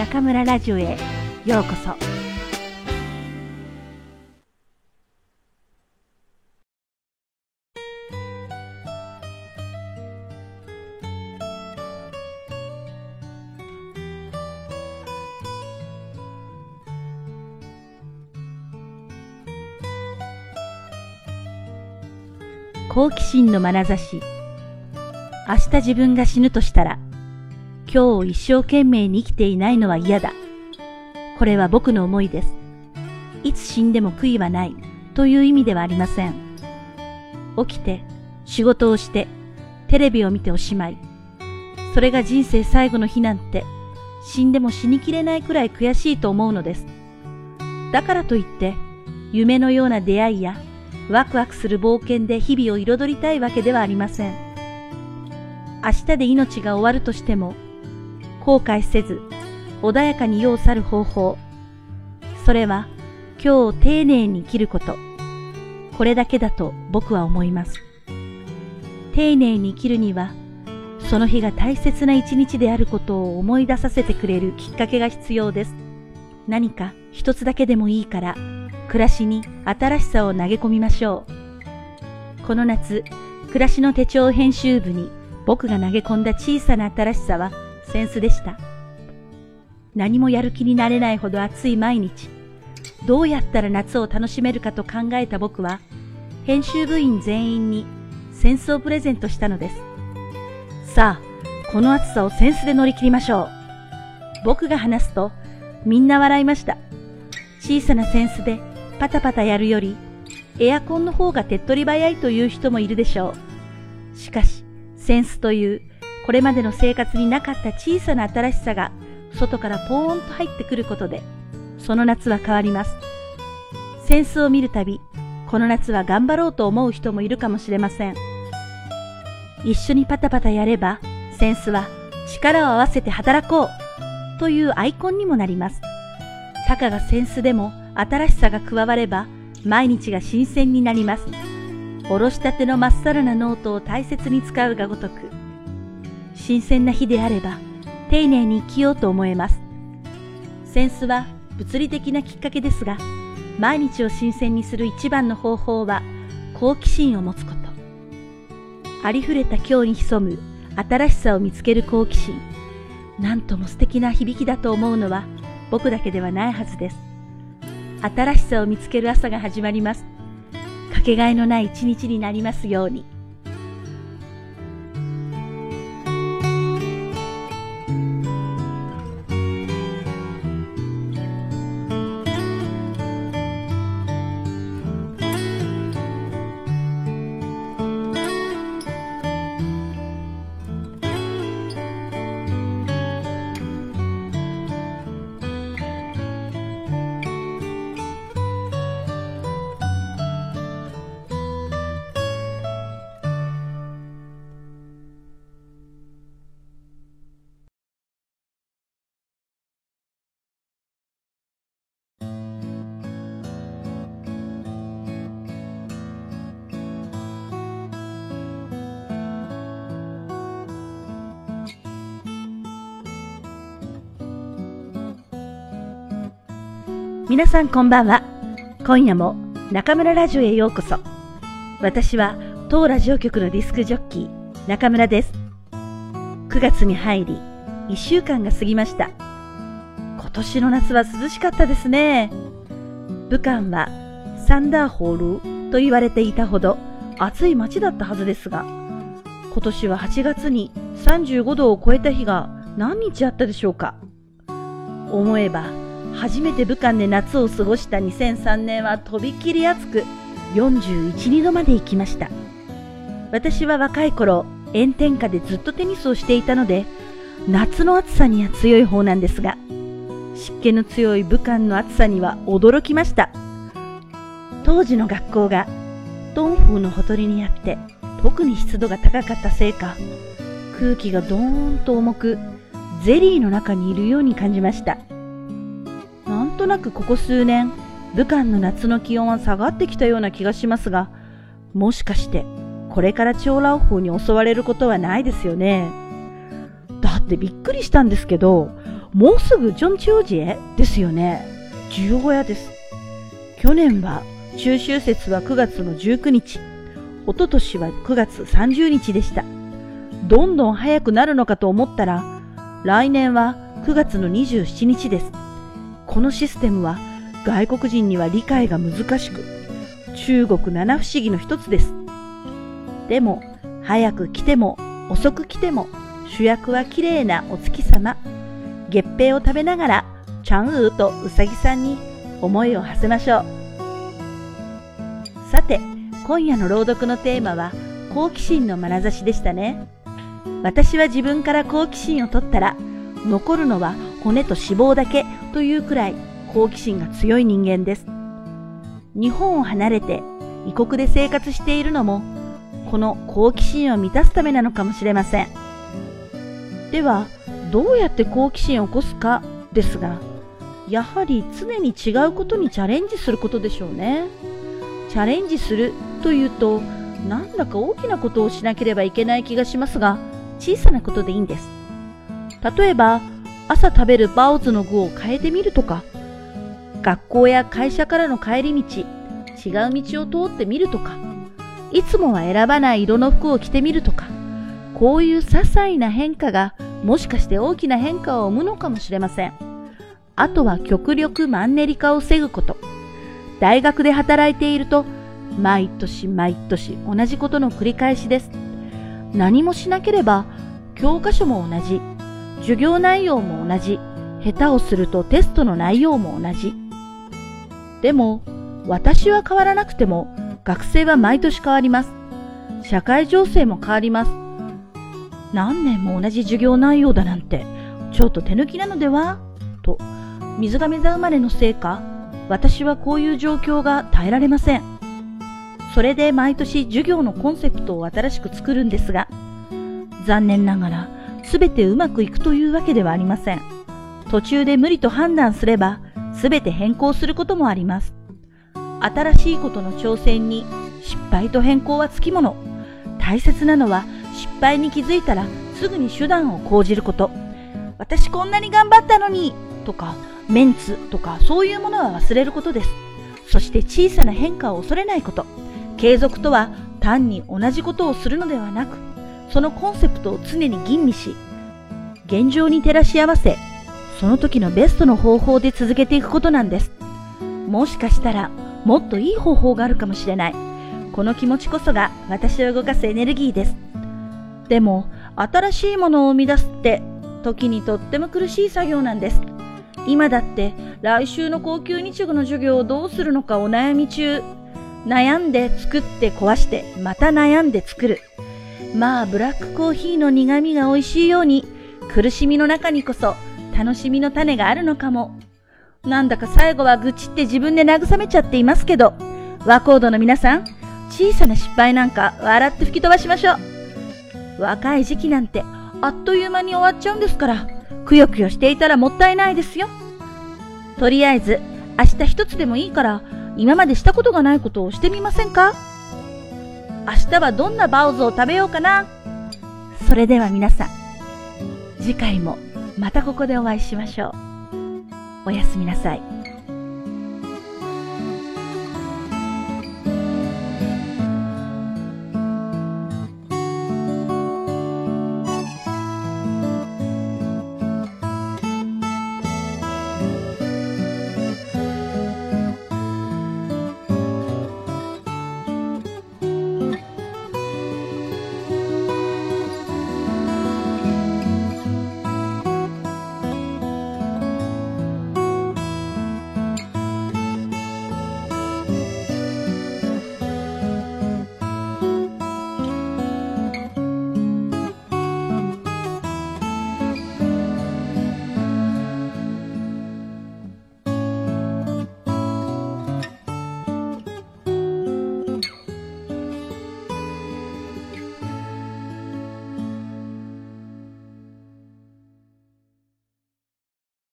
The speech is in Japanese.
中村ラジオへようこそ。好奇心の眼差し。明日自分が死ぬとしたら。今日を一生懸命に生きていないのは嫌だ。これは僕の思いです。いつ死んでも悔いはないという意味ではありません。起きて、仕事をして、テレビを見ておしまい。それが人生最後の日なんて、死んでも死にきれないくらい悔しいと思うのです。だからといって、夢のような出会いや、ワクワクする冒険で日々を彩りたいわけではありません。明日で命が終わるとしても、後悔せず、穏やかに世を去る方法。それは、今日を丁寧に生きること。これだけだと僕は思います。丁寧に生きるには、その日が大切な一日であることを思い出させてくれるきっかけが必要です。何か一つだけでもいいから、暮らしに新しさを投げ込みましょう。この夏、暮らしの手帳編集部に僕が投げ込んだ小さな新しさは、センスでした。何もやる気になれないほど暑い毎日。どうやったら夏を楽しめるかと考えた僕は、編集部員全員にセンスをプレゼントしたのです。さあ、この暑さをセンスで乗り切りましょう。僕が話すと、みんな笑いました。小さなセンスでパタパタやるより、エアコンの方が手っ取り早いという人もいるでしょう。しかし、センスというこれまでの生活になかった小さな新しさが外からポーンと入ってくることで、その夏は変わります。センスを見るたび、この夏は頑張ろうと思う人もいるかもしれません。一緒にパタパタやれば、センスは力を合わせて働こうというアイコンにもなります。たかがセンスでも新しさが加われば、毎日が新鮮になります。おろしたてのまっさらなノートを大切に使うがごとく、新鮮な日であれば、丁寧に生きようと思えます。センスは物理的なきっかけですが、毎日を新鮮にする一番の方法は、好奇心を持つこと。ありふれた今日に潜む新しさを見つける好奇心。なんとも素敵な響きだと思うのは僕だけではないはずです。新しさを見つける朝が始まります。かけがえのない一日になりますように。皆さんこんばんは。今夜も中村ラジオへようこそ。私は当ラジオ局のディスクジョッキー中村です。9月に入り、1週間が過ぎました。今年の夏は涼しかったですね。武漢はサンダーホールと言われていたほど暑い街だったはずですが、今年は8月に35度を超えた日が何日あったでしょうか。思えば初めて武漢で夏を過ごした2003年はとびきり暑く41、2度まで行きました。私は若い頃、炎天下でずっとテニスをしていたので、夏の暑さには強い方なんですが、湿気の強い武漢の暑さには驚きました。当時の学校が東風のほとりにあって、特に湿度が高かったせいか、空気がドーンと重く、ゼリーの中にいるように感じました。となくここ数年、武漢の夏の気温は下がってきたような気がしますが、もしかしてこれから長老風に襲われることはないですよね？だってびっくりしたんですけど、もうすぐジョンチョージエですよね？十五夜です。去年は中秋節は9月の19日、一昨年は9月30日でした。どんどん早くなるのかと思ったら、来年は9月の27日です。このシステムは外国人には理解が難しく、中国七不思議の一つです。でも、早く来ても遅く来ても主役は綺麗なお月様。月餅を食べながら、チャンウーとウサギさんに思いを馳せましょう。さて、今夜の朗読のテーマは好奇心の眼差しでしたね。私は自分から好奇心を取ったら、残るのは骨と脂肪だけというくらい好奇心が強い人間です。日本を離れて異国で生活しているのも、この好奇心を満たすためなのかもしれません。では、どうやって好奇心を起こすかですが、やはり常に違うことにチャレンジすることでしょうね。チャレンジするというと、なんだか大きなことをしなければいけない気がしますが、小さなことでいいんです。例えば、朝食べるバオズの具を変えてみるとか、学校や会社からの帰り道、違う道を通ってみるとか、いつもは選ばない色の服を着てみるとか、こういう些細な変化がもしかして大きな変化を生むのかもしれません。あとは極力マンネリ化を防ぐこと。大学で働いていると、毎年毎年同じことの繰り返しです。何もしなければ、教科書も同じ、授業内容も同じ、下手をするとテストの内容も同じ。でも、私は変わらなくても、学生は毎年変わります。社会情勢も変わります。何年も同じ授業内容だなんて、ちょっと手抜きなのでは？と、水亀座生まれのせいか、私はこういう状況が耐えられません。それで毎年授業のコンセプトを新しく作るんですが、残念ながら全てうまくいくというわけではありません。途中で無理と判断すれば、全て変更することもあります。新しいことの挑戦に失敗と変更はつきもの。大切なのは失敗に気づいたらすぐに手段を講じること。私こんなに頑張ったのにとか、メンツとかそういうものは忘れることです。そして小さな変化を恐れないこと。継続とは単に同じことをするのではなく、そのコンセプトを常に吟味し、現状に照らし合わせ、その時のベストの方法で続けていくことなんです。もしかしたら、もっといい方法があるかもしれない。この気持ちこそが私を動かすエネルギーです。でも、新しいものを生み出すって、時にとっても苦しい作業なんです。今だって来週の高級日語の授業をどうするのかお悩み中。悩んで作って壊して、また悩んで作る。まあ、ブラックコーヒーの苦味が美味しいように、苦しみの中にこそ楽しみの種があるのかも。なんだか最後は愚痴って自分で慰めちゃっていますけど、和コードの皆さん、小さな失敗なんか笑って吹き飛ばしましょう。若い時期なんてあっという間に終わっちゃうんですから、くよくよしていたらもったいないですよ。とりあえず、明日一つでもいいから、今までしたことがないことをしてみませんか？明日はどんなバウズを食べようかなそれでは皆さん、次回もまたここでお会いしましょう。おやすみなさい。